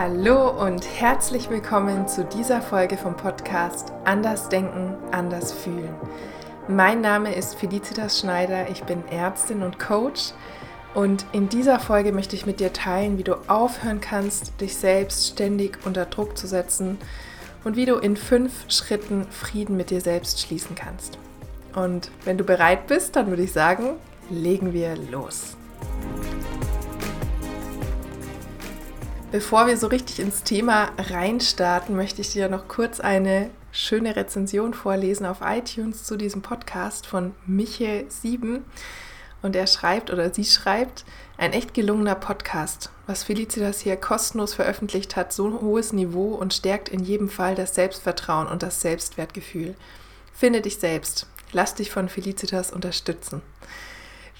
Hallo und herzlich willkommen zu dieser Folge vom Podcast Anders Denken, Anders Fühlen. Mein Name ist Felicitas Schneider, ich bin Ärztin und Coach und in dieser Folge möchte ich mit dir teilen, wie du aufhören kannst, dich selbst ständig unter Druck zu setzen und wie du in fünf Schritten Frieden mit dir selbst schließen kannst. Und wenn du bereit bist, dann würde ich sagen, legen wir los. Bevor wir so richtig ins Thema reinstarten, möchte ich dir noch kurz eine schöne Rezension vorlesen auf iTunes zu diesem Podcast von Michael7. Und er schreibt oder sie schreibt, ein echt gelungener Podcast. Was Felicitas hier kostenlos veröffentlicht hat, so ein hohes Niveau und stärkt in jedem Fall das Selbstvertrauen und das Selbstwertgefühl. Finde dich selbst. Lass dich von Felicitas unterstützen.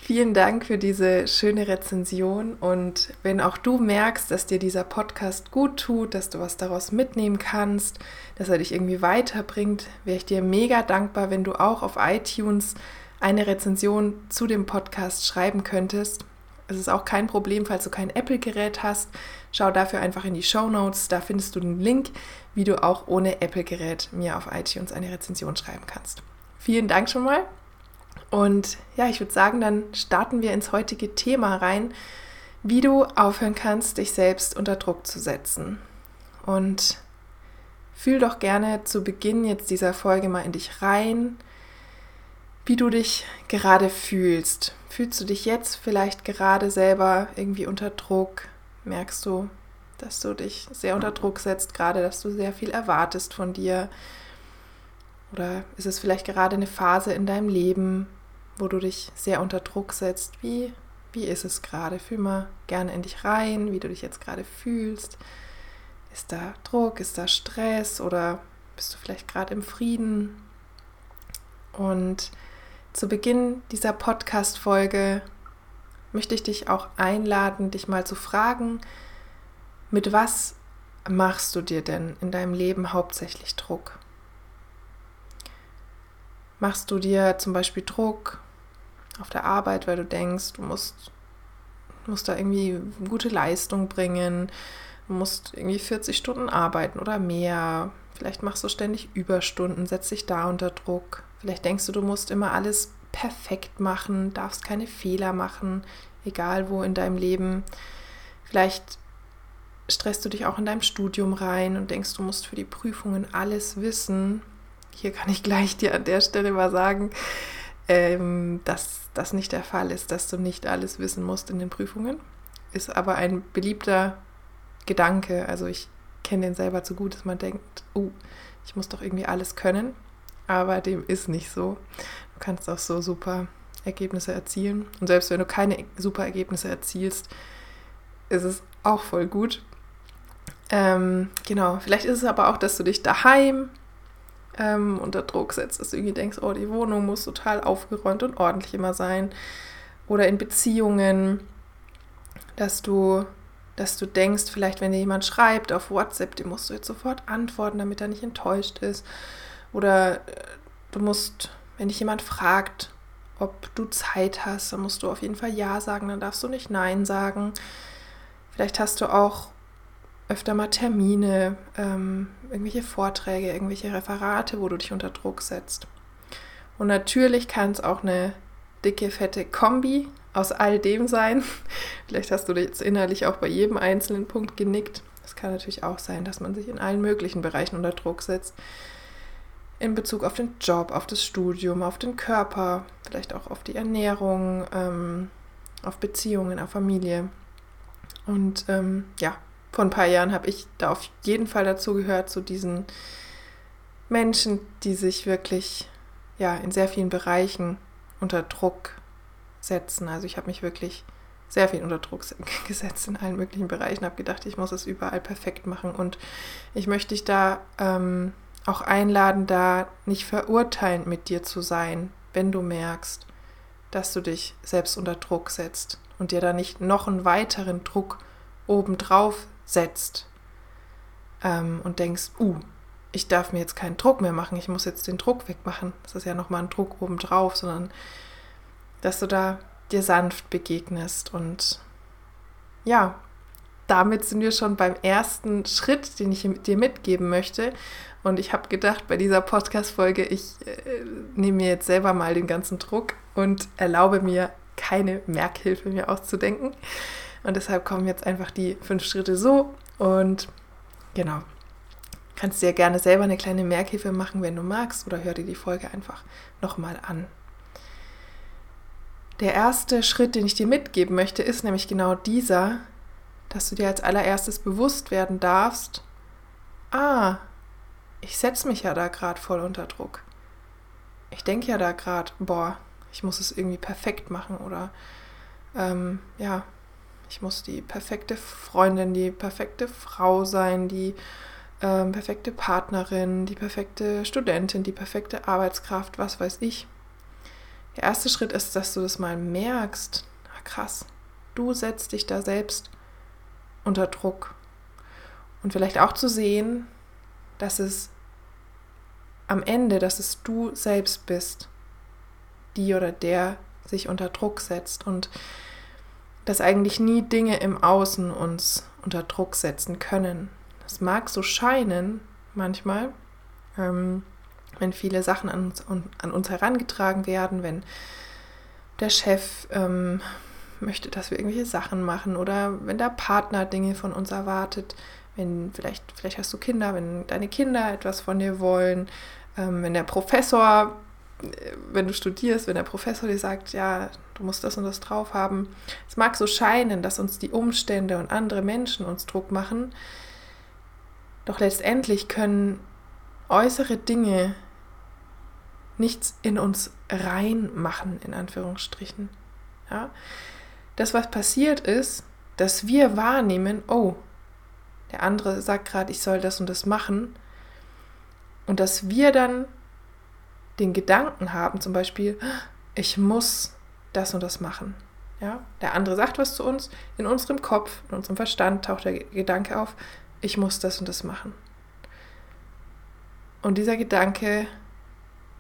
Vielen Dank für diese schöne Rezension und wenn auch du merkst, dass dir dieser Podcast gut tut, dass du was daraus mitnehmen kannst, dass er dich irgendwie weiterbringt, wäre ich dir mega dankbar, wenn du auch auf iTunes eine Rezension zu dem Podcast schreiben könntest. Es ist auch kein Problem, falls du kein Apple-Gerät hast. Schau dafür einfach in die Show Notes. Da findest du den Link, wie du auch ohne Apple-Gerät mir auf iTunes eine Rezension schreiben kannst. Vielen Dank schon mal und ja, ich würde sagen, dann starten wir ins heutige Thema rein, wie du aufhören kannst, dich selbst unter Druck zu setzen. Und fühl doch gerne zu Beginn jetzt dieser Folge mal in dich rein, wie du dich gerade fühlst. Fühlst du dich jetzt vielleicht gerade selber irgendwie unter Druck? Merkst du, dass du dich sehr unter Druck setzt, gerade dass du sehr viel erwartest von dir? Oder ist es vielleicht gerade eine Phase in deinem Leben, wo du dich sehr unter Druck setzt. Wie, wie ist es gerade? Fühl mal gerne in dich rein, wie du dich jetzt gerade fühlst. Ist da Druck, ist da Stress oder bist du vielleicht gerade im Frieden? Und zu Beginn dieser Podcast-Folge möchte ich dich auch einladen, dich mal zu fragen, mit was machst du dir denn in deinem Leben hauptsächlich Druck? Machst du dir zum Beispiel Druck auf der Arbeit, weil du denkst, du musst, musst da irgendwie gute Leistung bringen, du musst irgendwie 40 Stunden arbeiten oder mehr. Vielleicht machst du ständig Überstunden, setzt dich da unter Druck. Vielleicht denkst du, du musst immer alles perfekt machen, darfst keine Fehler machen, egal wo in deinem Leben. Vielleicht stresst du dich auch in deinem Studium rein und denkst, du musst für die Prüfungen alles wissen. Hier kann ich gleich dir an der Stelle mal sagen, ähm, dass das nicht der Fall ist, dass du nicht alles wissen musst in den Prüfungen. Ist aber ein beliebter Gedanke. Also ich kenne den selber zu gut, dass man denkt, oh, ich muss doch irgendwie alles können. Aber dem ist nicht so. Du kannst auch so super Ergebnisse erzielen. Und selbst wenn du keine super Ergebnisse erzielst, ist es auch voll gut. Ähm, genau, vielleicht ist es aber auch, dass du dich daheim ähm, unter Druck setzt, dass du irgendwie denkst, oh, die Wohnung muss total aufgeräumt und ordentlich immer sein. Oder in Beziehungen, dass du, dass du denkst, vielleicht wenn dir jemand schreibt auf WhatsApp, dem musst du jetzt sofort antworten, damit er nicht enttäuscht ist. Oder äh, du musst, wenn dich jemand fragt, ob du Zeit hast, dann musst du auf jeden Fall Ja sagen, dann darfst du nicht Nein sagen. Vielleicht hast du auch öfter mal Termine, ähm, irgendwelche Vorträge, irgendwelche Referate, wo du dich unter Druck setzt. Und natürlich kann es auch eine dicke, fette Kombi aus all dem sein. Vielleicht hast du jetzt innerlich auch bei jedem einzelnen Punkt genickt. Es kann natürlich auch sein, dass man sich in allen möglichen Bereichen unter Druck setzt. In Bezug auf den Job, auf das Studium, auf den Körper, vielleicht auch auf die Ernährung, ähm, auf Beziehungen, auf Familie. Und ähm, ja, vor ein paar Jahren habe ich da auf jeden Fall dazu gehört, zu diesen Menschen, die sich wirklich ja in sehr vielen Bereichen unter Druck setzen. Also ich habe mich wirklich sehr viel unter Druck gesetzt in allen möglichen Bereichen, habe gedacht, ich muss es überall perfekt machen und ich möchte dich da ähm, auch einladen, da nicht verurteilend mit dir zu sein, wenn du merkst, dass du dich selbst unter Druck setzt und dir da nicht noch einen weiteren Druck obendrauf setzt ähm, und denkst, uh, ich darf mir jetzt keinen Druck mehr machen, ich muss jetzt den Druck wegmachen. Das ist ja nochmal ein Druck obendrauf, sondern dass du da dir sanft begegnest und ja, damit sind wir schon beim ersten Schritt, den ich dir mitgeben möchte. Und ich habe gedacht, bei dieser Podcast-Folge, ich äh, nehme mir jetzt selber mal den ganzen Druck und erlaube mir, keine Merkhilfe mir auszudenken. Und deshalb kommen jetzt einfach die fünf Schritte so. Und genau, kannst dir gerne selber eine kleine Merkhilfe machen, wenn du magst, oder hör dir die Folge einfach nochmal an. Der erste Schritt, den ich dir mitgeben möchte, ist nämlich genau dieser, dass du dir als allererstes bewusst werden darfst, ah, ich setze mich ja da gerade voll unter Druck. Ich denke ja da gerade, boah, ich muss es irgendwie perfekt machen oder ähm, ja, ich muss die perfekte Freundin, die perfekte Frau sein, die ähm, perfekte Partnerin, die perfekte Studentin, die perfekte Arbeitskraft, was weiß ich. Der erste Schritt ist, dass du das mal merkst. Ah, krass, du setzt dich da selbst unter Druck. Und vielleicht auch zu sehen, dass es am Ende, dass es du selbst bist, die oder der sich unter Druck setzt und dass eigentlich nie Dinge im Außen uns unter Druck setzen können. Das mag so scheinen manchmal, ähm, wenn viele Sachen an uns, an uns herangetragen werden, wenn der Chef ähm, möchte, dass wir irgendwelche Sachen machen oder wenn der Partner Dinge von uns erwartet, wenn vielleicht, vielleicht hast du Kinder, wenn deine Kinder etwas von dir wollen, ähm, wenn der Professor, wenn du studierst, wenn der Professor dir sagt, ja, du musst das und das drauf haben. Es mag so scheinen, dass uns die Umstände und andere Menschen uns Druck machen, doch letztendlich können äußere Dinge nichts in uns reinmachen, in Anführungsstrichen. Ja? Das, was passiert ist, dass wir wahrnehmen, oh, der andere sagt gerade, ich soll das und das machen. Und dass wir dann den Gedanken haben, zum Beispiel, ich muss das und das machen. Ja? Der andere sagt was zu uns, in unserem Kopf, in unserem Verstand taucht der Gedanke auf, ich muss das und das machen. Und dieser Gedanke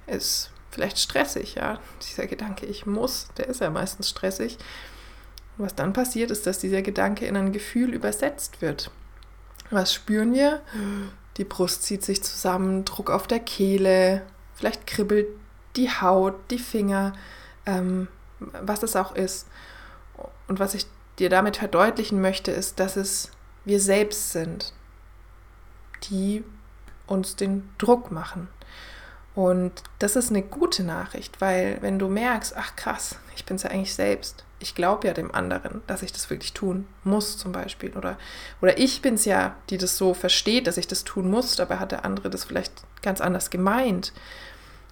ist vielleicht stressig, ja. Dieser Gedanke, ich muss, der ist ja meistens stressig. Und was dann passiert, ist, dass dieser Gedanke in ein Gefühl übersetzt wird. Was spüren wir? Die Brust zieht sich zusammen, Druck auf der Kehle, vielleicht kribbelt die Haut, die Finger, ähm, was es auch ist. Und was ich dir damit verdeutlichen möchte, ist, dass es wir selbst sind, die uns den Druck machen. Und das ist eine gute Nachricht, weil wenn du merkst, ach krass, ich bin es ja eigentlich selbst, ich glaube ja dem anderen, dass ich das wirklich tun muss zum Beispiel. Oder, oder ich bin es ja, die das so versteht, dass ich das tun muss, dabei hat der andere das vielleicht ganz anders gemeint.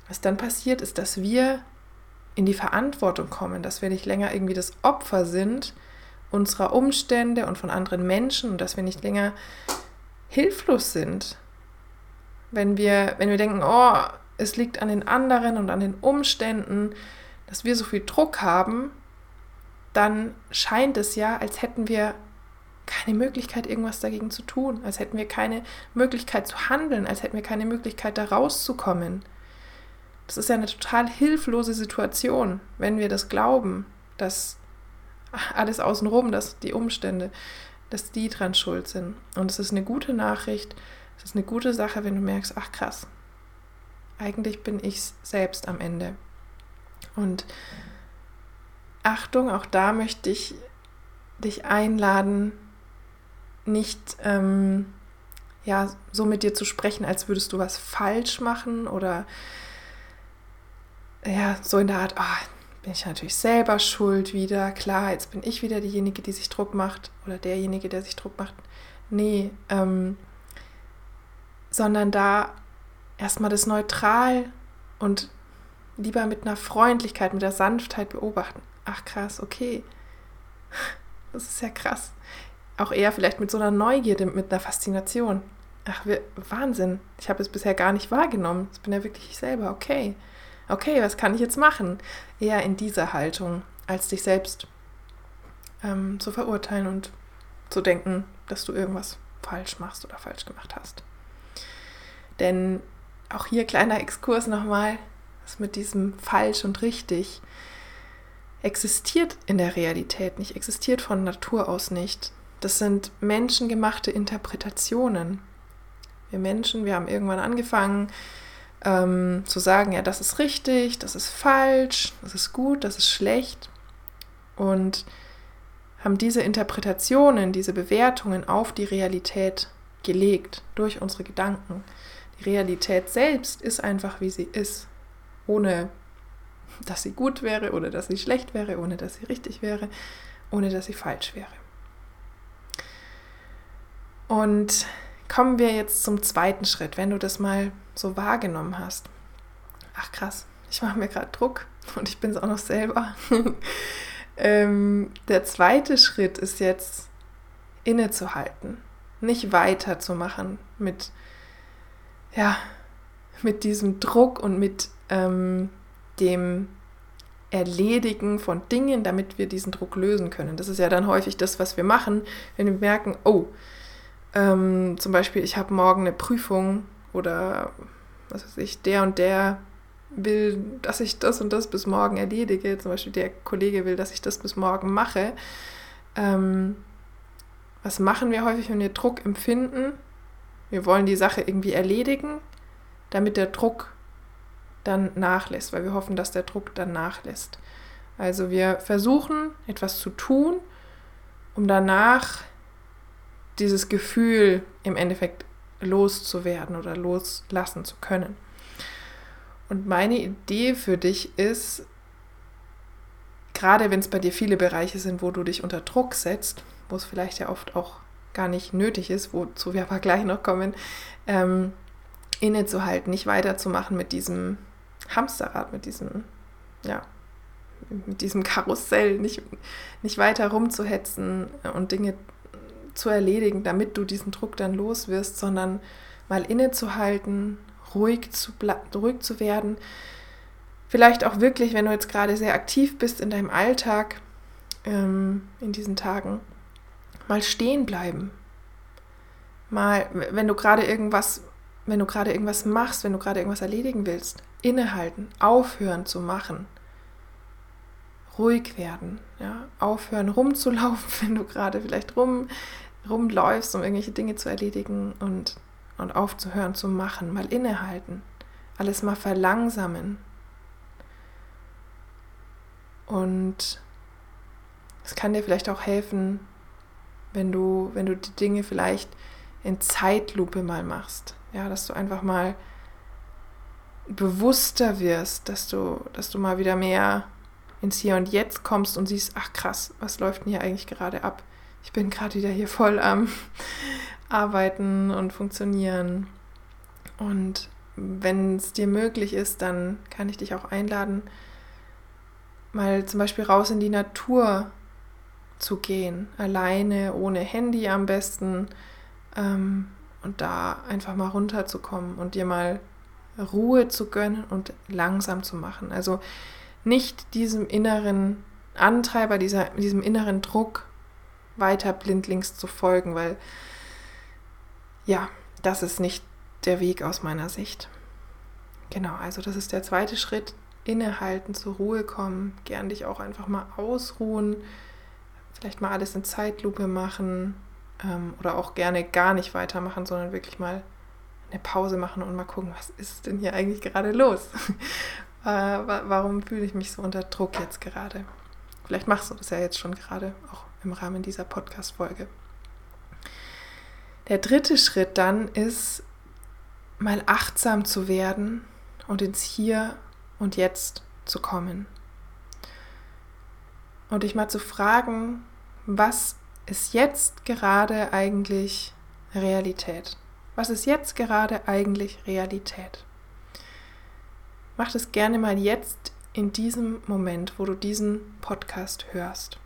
Was dann passiert, ist, dass wir in die Verantwortung kommen, dass wir nicht länger irgendwie das Opfer sind unserer Umstände und von anderen Menschen und dass wir nicht länger hilflos sind. Wenn wir, wenn wir denken, oh, es liegt an den anderen und an den Umständen, dass wir so viel Druck haben, dann scheint es ja, als hätten wir keine Möglichkeit, irgendwas dagegen zu tun, als hätten wir keine Möglichkeit zu handeln, als hätten wir keine Möglichkeit, da rauszukommen. Das ist ja eine total hilflose Situation, wenn wir das glauben, dass alles außenrum, dass die Umstände, dass die dran schuld sind. Und es ist eine gute Nachricht, es ist eine gute Sache, wenn du merkst, ach krass, eigentlich bin ich selbst am Ende. Und Achtung, auch da möchte ich dich einladen, nicht ähm, ja, so mit dir zu sprechen, als würdest du was falsch machen oder ja, so in der Art, oh, bin ich natürlich selber schuld wieder, klar, jetzt bin ich wieder diejenige, die sich Druck macht oder derjenige, der sich Druck macht. Nee, ähm, sondern da erstmal das neutral und lieber mit einer Freundlichkeit, mit der Sanftheit beobachten ach krass, okay. Das ist ja krass. Auch eher vielleicht mit so einer Neugierde, mit einer Faszination. Ach, Wahnsinn. Ich habe es bisher gar nicht wahrgenommen. Ich bin ja wirklich ich selber. Okay. Okay, was kann ich jetzt machen? Eher in dieser Haltung, als dich selbst ähm, zu verurteilen und zu denken, dass du irgendwas falsch machst oder falsch gemacht hast. Denn auch hier kleiner Exkurs nochmal, das mit diesem falsch und richtig existiert in der Realität nicht, existiert von Natur aus nicht. Das sind menschengemachte Interpretationen. Wir Menschen, wir haben irgendwann angefangen ähm, zu sagen, ja, das ist richtig, das ist falsch, das ist gut, das ist schlecht. Und haben diese Interpretationen, diese Bewertungen auf die Realität gelegt durch unsere Gedanken. Die Realität selbst ist einfach, wie sie ist, ohne dass sie gut wäre oder dass sie schlecht wäre, ohne dass sie richtig wäre, ohne dass sie falsch wäre. Und kommen wir jetzt zum zweiten Schritt, wenn du das mal so wahrgenommen hast. Ach krass, ich mache mir gerade Druck und ich bin es auch noch selber. ähm, der zweite Schritt ist jetzt innezuhalten, nicht weiterzumachen mit, ja, mit diesem Druck und mit ähm, dem Erledigen von Dingen, damit wir diesen Druck lösen können. Das ist ja dann häufig das, was wir machen, wenn wir merken, oh, ähm, zum Beispiel, ich habe morgen eine Prüfung oder was weiß ich, der und der will, dass ich das und das bis morgen erledige. Zum Beispiel der Kollege will, dass ich das bis morgen mache. Ähm, was machen wir häufig, wenn wir Druck empfinden? Wir wollen die Sache irgendwie erledigen, damit der Druck dann nachlässt, weil wir hoffen, dass der Druck dann nachlässt. Also wir versuchen etwas zu tun, um danach dieses Gefühl im Endeffekt loszuwerden oder loslassen zu können. Und meine Idee für dich ist, gerade wenn es bei dir viele Bereiche sind, wo du dich unter Druck setzt, wo es vielleicht ja oft auch gar nicht nötig ist, wozu wir aber gleich noch kommen, ähm, innezuhalten, nicht weiterzumachen mit diesem Hamsterrad, mit diesem, ja, mit diesem Karussell, nicht, nicht weiter rumzuhetzen und Dinge zu erledigen, damit du diesen Druck dann los wirst, sondern mal innezuhalten, ruhig zu, ruhig zu werden. Vielleicht auch wirklich, wenn du jetzt gerade sehr aktiv bist in deinem Alltag, ähm, in diesen Tagen, mal stehen bleiben. Mal, wenn du gerade irgendwas, wenn du gerade irgendwas machst, wenn du gerade irgendwas erledigen willst, innehalten, aufhören zu machen. Ruhig werden, ja, aufhören rumzulaufen, wenn du gerade vielleicht rum rumläufst, um irgendwelche Dinge zu erledigen und, und aufzuhören zu machen, mal innehalten, alles mal verlangsamen. Und es kann dir vielleicht auch helfen, wenn du, wenn du die Dinge vielleicht in Zeitlupe mal machst. Ja, dass du einfach mal bewusster wirst, dass du, dass du mal wieder mehr ins Hier und Jetzt kommst und siehst, ach krass, was läuft denn hier eigentlich gerade ab? ich bin gerade wieder hier voll am Arbeiten und Funktionieren. Und wenn es dir möglich ist, dann kann ich dich auch einladen, mal zum Beispiel raus in die Natur zu gehen, alleine, ohne Handy am besten, ähm, und da einfach mal runterzukommen und dir mal Ruhe zu gönnen und langsam zu machen. Also nicht diesem inneren Antreiber, dieser, diesem inneren Druck weiter blindlings zu folgen, weil ja, das ist nicht der Weg aus meiner Sicht. Genau, also das ist der zweite Schritt. Innehalten, zur Ruhe kommen, gern dich auch einfach mal ausruhen, vielleicht mal alles in Zeitlupe machen ähm, oder auch gerne gar nicht weitermachen, sondern wirklich mal eine Pause machen und mal gucken, was ist denn hier eigentlich gerade los? äh, warum fühle ich mich so unter Druck jetzt gerade? Vielleicht machst du das ja jetzt schon gerade, auch im Rahmen dieser Podcast-Folge. Der dritte Schritt dann ist, mal achtsam zu werden und ins Hier und Jetzt zu kommen. Und dich mal zu fragen, was ist jetzt gerade eigentlich Realität? Was ist jetzt gerade eigentlich Realität? Mach das gerne mal jetzt in diesem Moment, wo du diesen Podcast hörst.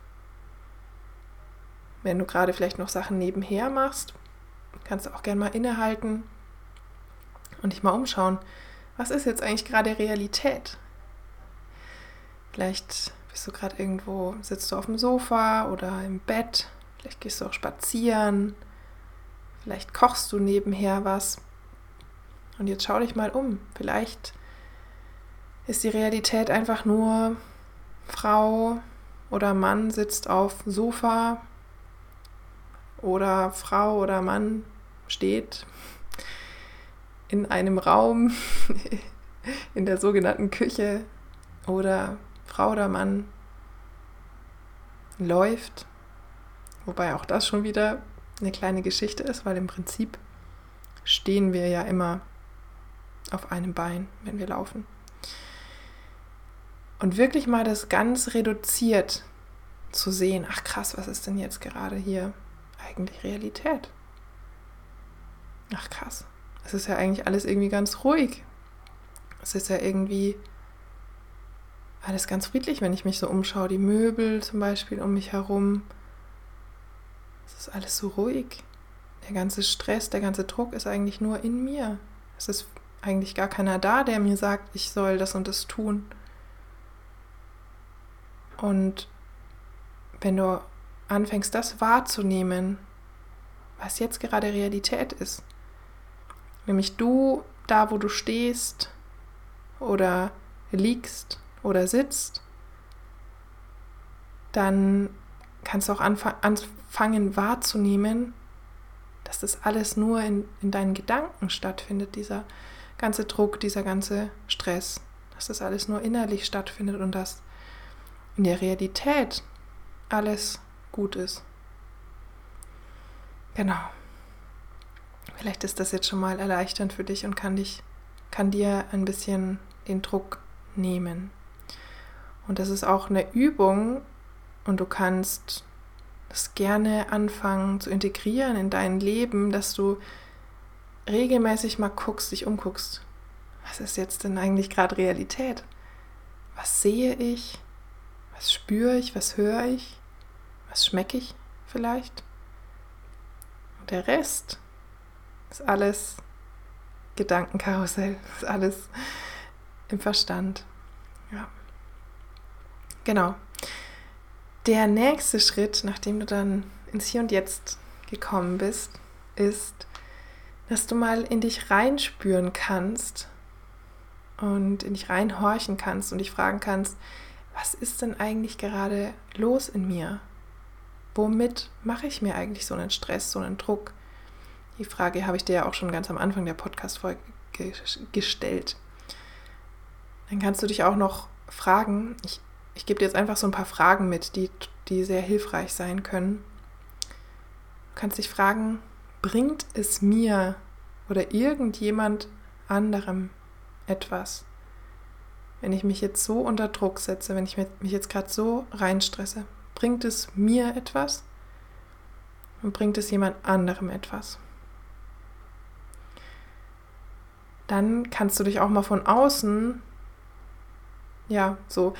Wenn du gerade vielleicht noch Sachen nebenher machst, kannst du auch gerne mal innehalten und dich mal umschauen. Was ist jetzt eigentlich gerade Realität? Vielleicht bist du gerade irgendwo, sitzt du auf dem Sofa oder im Bett, vielleicht gehst du auch spazieren, vielleicht kochst du nebenher was. Und jetzt schau dich mal um. Vielleicht ist die Realität einfach nur Frau oder Mann sitzt auf Sofa oder Frau oder Mann steht in einem Raum, in der sogenannten Küche oder Frau oder Mann läuft, wobei auch das schon wieder eine kleine Geschichte ist, weil im Prinzip stehen wir ja immer auf einem Bein, wenn wir laufen. Und wirklich mal das ganz reduziert zu sehen, ach krass, was ist denn jetzt gerade hier eigentlich Realität? Ach krass, es ist ja eigentlich alles irgendwie ganz ruhig. Es ist ja irgendwie alles ganz friedlich, wenn ich mich so umschaue. Die Möbel zum Beispiel um mich herum. Es ist alles so ruhig. Der ganze Stress, der ganze Druck ist eigentlich nur in mir. Es ist eigentlich gar keiner da, der mir sagt, ich soll das und das tun. Und wenn du anfängst, das wahrzunehmen, was jetzt gerade Realität ist, nämlich du da, wo du stehst oder liegst oder sitzt, dann kannst du auch anfangen wahrzunehmen, dass das alles nur in, in deinen Gedanken stattfindet, dieser ganze Druck, dieser ganze Stress, dass das alles nur innerlich stattfindet und dass in der Realität alles gut ist. Genau. Vielleicht ist das jetzt schon mal erleichternd für dich und kann dich, kann dir ein bisschen den Druck nehmen. Und das ist auch eine Übung und du kannst das gerne anfangen zu integrieren in dein Leben, dass du regelmäßig mal guckst, dich umguckst. Was ist jetzt denn eigentlich gerade Realität? Was sehe ich? Was spüre ich? Was höre ich? Was schmecke ich vielleicht? Und der Rest ist alles Gedankenkarussell, ist alles im Verstand. Ja. Genau. Der nächste Schritt, nachdem du dann ins Hier und Jetzt gekommen bist, ist, dass du mal in dich reinspüren kannst und in dich reinhorchen kannst und dich fragen kannst, was ist denn eigentlich gerade los in mir? Womit mache ich mir eigentlich so einen Stress, so einen Druck? Die Frage habe ich dir ja auch schon ganz am Anfang der Podcast-Folge gestellt. Dann kannst du dich auch noch fragen, ich, ich gebe dir jetzt einfach so ein paar Fragen mit, die, die sehr hilfreich sein können. Du kannst dich fragen, bringt es mir oder irgendjemand anderem etwas, wenn ich mich jetzt so unter Druck setze, wenn ich mich jetzt gerade so reinstresse? Bringt es mir etwas und bringt es jemand anderem etwas? Dann kannst du dich auch mal von außen ja, so,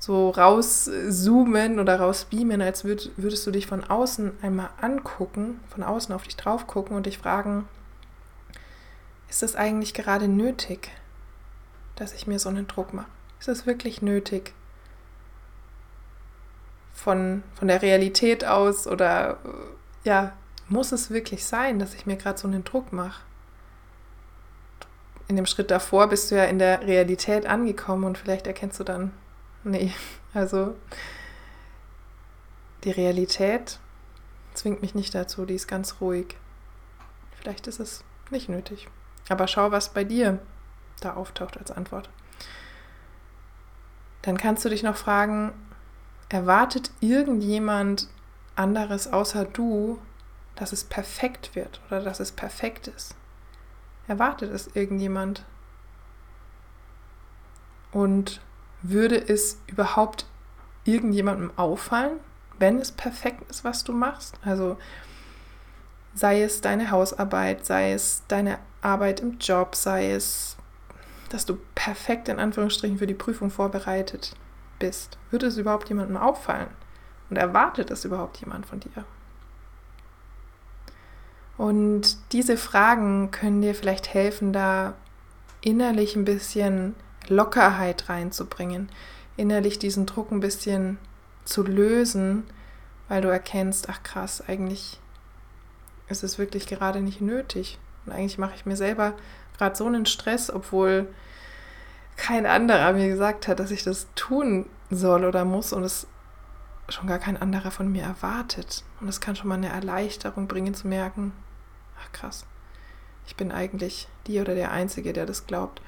so rauszoomen oder rausbeamen, als würd, würdest du dich von außen einmal angucken, von außen auf dich drauf gucken und dich fragen, ist es eigentlich gerade nötig, dass ich mir so einen Druck mache? Ist es wirklich nötig? Von, von der Realität aus oder ja, muss es wirklich sein, dass ich mir gerade so einen Druck mache? in dem Schritt davor bist du ja in der Realität angekommen und vielleicht erkennst du dann, nee, also die Realität zwingt mich nicht dazu, die ist ganz ruhig. Vielleicht ist es nicht nötig. Aber schau, was bei dir da auftaucht als Antwort. Dann kannst du dich noch fragen, erwartet irgendjemand anderes außer du, dass es perfekt wird oder dass es perfekt ist? Erwartet es irgendjemand? Und würde es überhaupt irgendjemandem auffallen, wenn es perfekt ist, was du machst? Also sei es deine Hausarbeit, sei es deine Arbeit im Job, sei es, dass du perfekt in Anführungsstrichen für die Prüfung vorbereitet bist. Würde es überhaupt jemandem auffallen? Und erwartet es überhaupt jemand von dir? Und diese Fragen können dir vielleicht helfen, da innerlich ein bisschen Lockerheit reinzubringen, innerlich diesen Druck ein bisschen zu lösen, weil du erkennst, ach krass, eigentlich ist es wirklich gerade nicht nötig. Und eigentlich mache ich mir selber gerade so einen Stress, obwohl kein anderer mir gesagt hat, dass ich das tun soll oder muss. Und es schon gar kein anderer von mir erwartet. Und das kann schon mal eine Erleichterung bringen zu merken, ach krass, ich bin eigentlich die oder der Einzige, der das glaubt.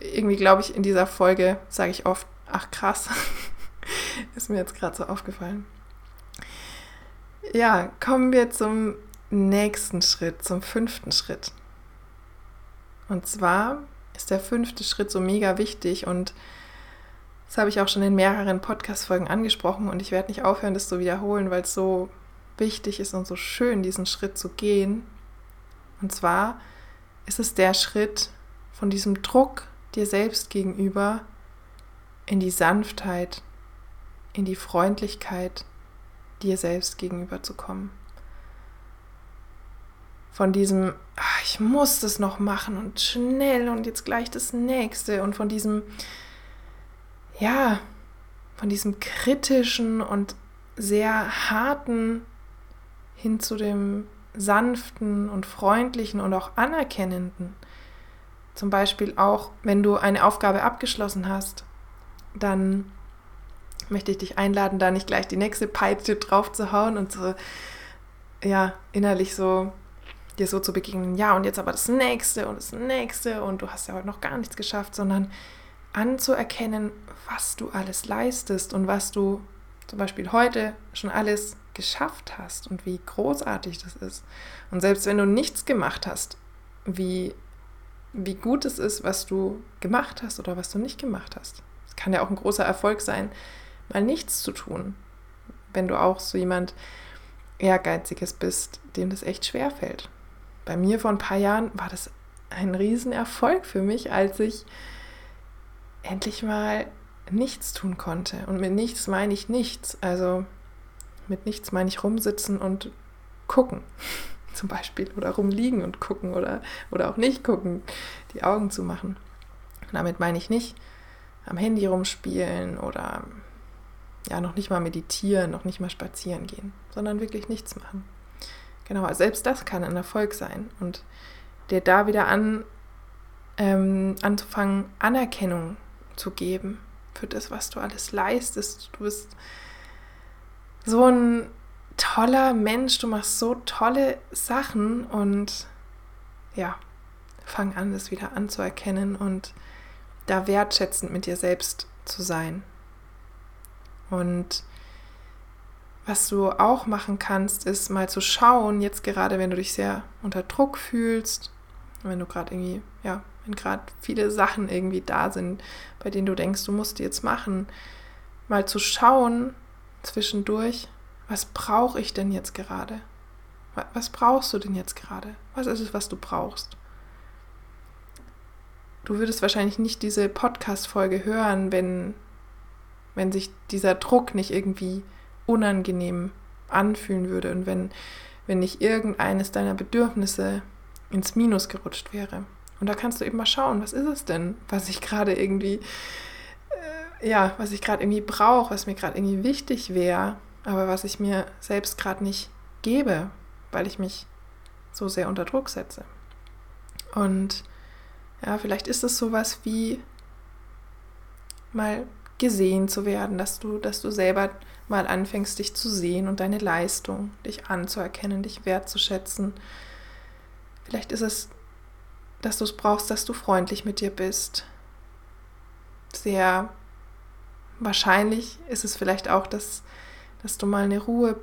Irgendwie glaube ich, in dieser Folge sage ich oft, ach krass, ist mir jetzt gerade so aufgefallen. Ja, kommen wir zum nächsten Schritt, zum fünften Schritt. Und zwar ist der fünfte Schritt so mega wichtig und das habe ich auch schon in mehreren Podcast-Folgen angesprochen und ich werde nicht aufhören, das zu wiederholen, weil es so wichtig ist und so schön, diesen Schritt zu gehen. Und zwar ist es der Schritt von diesem Druck dir selbst gegenüber in die Sanftheit, in die Freundlichkeit dir selbst gegenüber zu kommen. Von diesem, ach, ich muss das noch machen und schnell und jetzt gleich das nächste und von diesem, ja, von diesem kritischen und sehr harten hin zu dem sanften und freundlichen und auch anerkennenden. Zum Beispiel auch, wenn du eine Aufgabe abgeschlossen hast, dann möchte ich dich einladen, da nicht gleich die nächste Peitsche drauf zu hauen und so, ja, innerlich so dir so zu begegnen, ja, und jetzt aber das nächste und das nächste und du hast ja heute noch gar nichts geschafft, sondern anzuerkennen, was du alles leistest und was du zum Beispiel heute schon alles geschafft hast und wie großartig das ist. Und selbst wenn du nichts gemacht hast, wie, wie gut es ist, was du gemacht hast oder was du nicht gemacht hast. Es kann ja auch ein großer Erfolg sein, mal nichts zu tun. Wenn du auch so jemand Ehrgeiziges bist, dem das echt schwer fällt. Bei mir vor ein paar Jahren war das ein Riesenerfolg für mich, als ich endlich mal nichts tun konnte. Und mit nichts meine ich nichts. Also mit nichts meine ich rumsitzen und gucken zum Beispiel oder rumliegen und gucken oder, oder auch nicht gucken, die Augen zu machen. damit meine ich nicht am Handy rumspielen oder ja noch nicht mal meditieren, noch nicht mal spazieren gehen, sondern wirklich nichts machen. Genau, selbst das kann ein Erfolg sein und dir da wieder an ähm, anzufangen, Anerkennung zu geben für das, was du alles leistest. Du bist so ein toller Mensch, du machst so tolle Sachen und ja, fang an, das wieder anzuerkennen und da wertschätzend mit dir selbst zu sein. Und was du auch machen kannst, ist mal zu schauen, jetzt gerade wenn du dich sehr unter Druck fühlst, wenn du gerade irgendwie, ja, wenn gerade viele Sachen irgendwie da sind, bei denen du denkst, du musst die jetzt machen, mal zu schauen zwischendurch, was brauche ich denn jetzt gerade? Was brauchst du denn jetzt gerade? Was ist es, was du brauchst? Du würdest wahrscheinlich nicht diese Podcast-Folge hören, wenn, wenn sich dieser Druck nicht irgendwie unangenehm anfühlen würde und wenn, wenn nicht irgendeines deiner Bedürfnisse ins Minus gerutscht wäre. Und da kannst du eben mal schauen, was ist es denn, was ich gerade irgendwie, äh, ja, was ich gerade irgendwie brauche, was mir gerade irgendwie wichtig wäre aber was ich mir selbst gerade nicht gebe, weil ich mich so sehr unter Druck setze. Und ja, vielleicht ist es sowas wie mal gesehen zu werden, dass du, dass du selber mal anfängst, dich zu sehen und deine Leistung, dich anzuerkennen, dich wertzuschätzen. Vielleicht ist es, dass du es brauchst, dass du freundlich mit dir bist. Sehr wahrscheinlich ist es vielleicht auch, dass dass du mal eine Ruhe,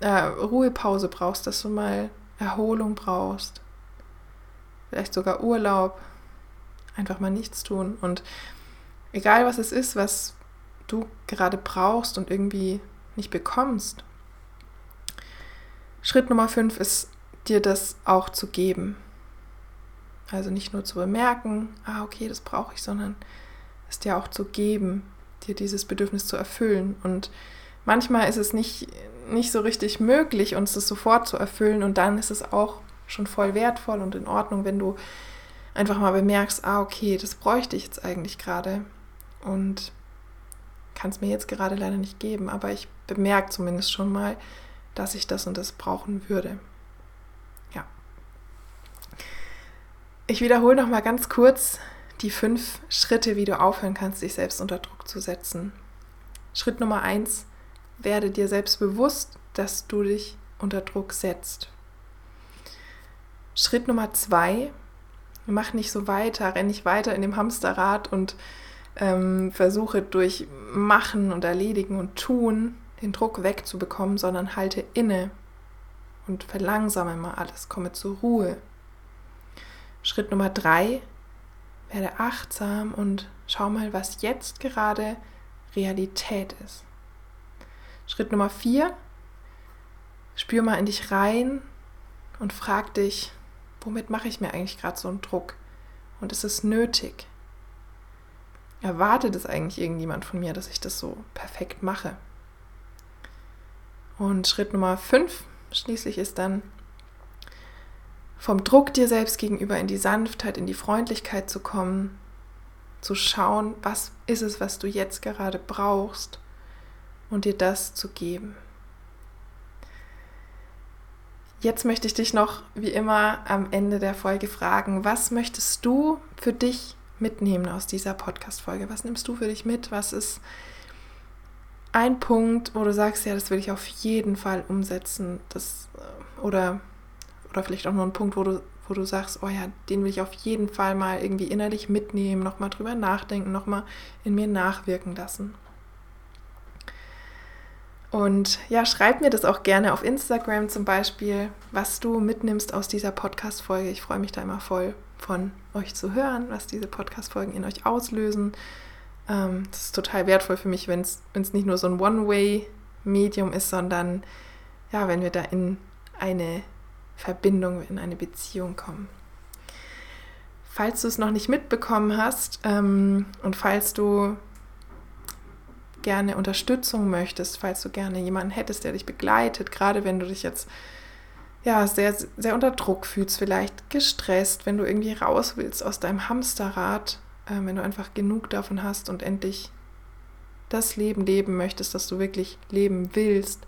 äh, Ruhepause brauchst, dass du mal Erholung brauchst. Vielleicht sogar Urlaub. Einfach mal nichts tun. Und egal was es ist, was du gerade brauchst und irgendwie nicht bekommst. Schritt Nummer 5 ist, dir das auch zu geben. Also nicht nur zu bemerken, ah, okay, das brauche ich, sondern es dir auch zu geben, dir dieses Bedürfnis zu erfüllen. Und manchmal ist es nicht, nicht so richtig möglich, uns das sofort zu erfüllen und dann ist es auch schon voll wertvoll und in Ordnung, wenn du einfach mal bemerkst, ah, okay, das bräuchte ich jetzt eigentlich gerade und kann es mir jetzt gerade leider nicht geben, aber ich bemerke zumindest schon mal, dass ich das und das brauchen würde. Ja. Ich wiederhole noch mal ganz kurz die fünf Schritte, wie du aufhören kannst, dich selbst unter Druck zu setzen. Schritt Nummer eins, werde dir selbst bewusst, dass du dich unter Druck setzt. Schritt Nummer zwei, mach nicht so weiter, renn nicht weiter in dem Hamsterrad und ähm, versuche durch Machen und Erledigen und Tun den Druck wegzubekommen, sondern halte inne und verlangsame mal alles, komme zur Ruhe. Schritt Nummer drei, werde achtsam und schau mal, was jetzt gerade Realität ist. Schritt Nummer vier, spür mal in dich rein und frag dich, womit mache ich mir eigentlich gerade so einen Druck? Und ist es nötig? Erwartet es eigentlich irgendjemand von mir, dass ich das so perfekt mache? Und Schritt Nummer 5 schließlich ist dann, vom Druck dir selbst gegenüber in die Sanftheit, in die Freundlichkeit zu kommen, zu schauen, was ist es, was du jetzt gerade brauchst und dir das zu geben. Jetzt möchte ich dich noch, wie immer, am Ende der Folge fragen, was möchtest du für dich mitnehmen aus dieser Podcast-Folge? Was nimmst du für dich mit? Was ist ein Punkt, wo du sagst, ja, das will ich auf jeden Fall umsetzen? Das, äh, oder, oder vielleicht auch nur ein Punkt, wo du, wo du sagst, oh ja, den will ich auf jeden Fall mal irgendwie innerlich mitnehmen, nochmal drüber nachdenken, nochmal in mir nachwirken lassen. Und ja, schreib mir das auch gerne auf Instagram zum Beispiel, was du mitnimmst aus dieser Podcast-Folge. Ich freue mich da immer voll von euch zu hören, was diese Podcast-Folgen in euch auslösen. Ähm, das ist total wertvoll für mich, wenn es nicht nur so ein One-Way-Medium ist, sondern ja, wenn wir da in eine Verbindung, in eine Beziehung kommen. Falls du es noch nicht mitbekommen hast ähm, und falls du gerne Unterstützung möchtest, falls du gerne jemanden hättest, der dich begleitet, gerade wenn du dich jetzt ja, sehr, sehr unter Druck fühlst, vielleicht gestresst, wenn du irgendwie raus willst aus deinem Hamsterrad, äh, wenn du einfach genug davon hast und endlich das Leben leben möchtest, das du wirklich leben willst,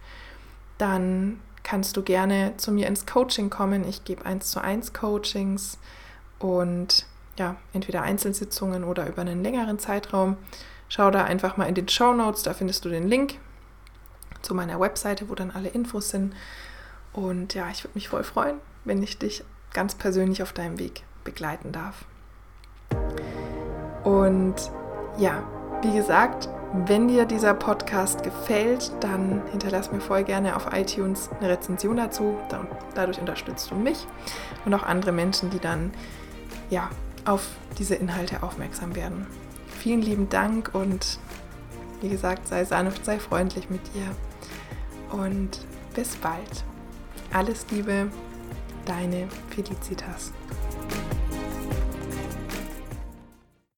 dann kannst du gerne zu mir ins Coaching kommen. Ich gebe eins zu eins Coachings und ja, entweder Einzelsitzungen oder über einen längeren Zeitraum. Schau da einfach mal in den Show Notes, da findest du den Link zu meiner Webseite, wo dann alle Infos sind. Und ja, ich würde mich voll freuen, wenn ich dich ganz persönlich auf deinem Weg begleiten darf. Und ja, wie gesagt, wenn dir dieser Podcast gefällt, dann hinterlass mir voll gerne auf iTunes eine Rezension dazu. Dadurch unterstützt du mich und auch andere Menschen, die dann ja auf diese Inhalte aufmerksam werden. Vielen lieben Dank und wie gesagt, sei sanft, sei freundlich mit dir und bis bald. Alles Liebe, deine Felicitas.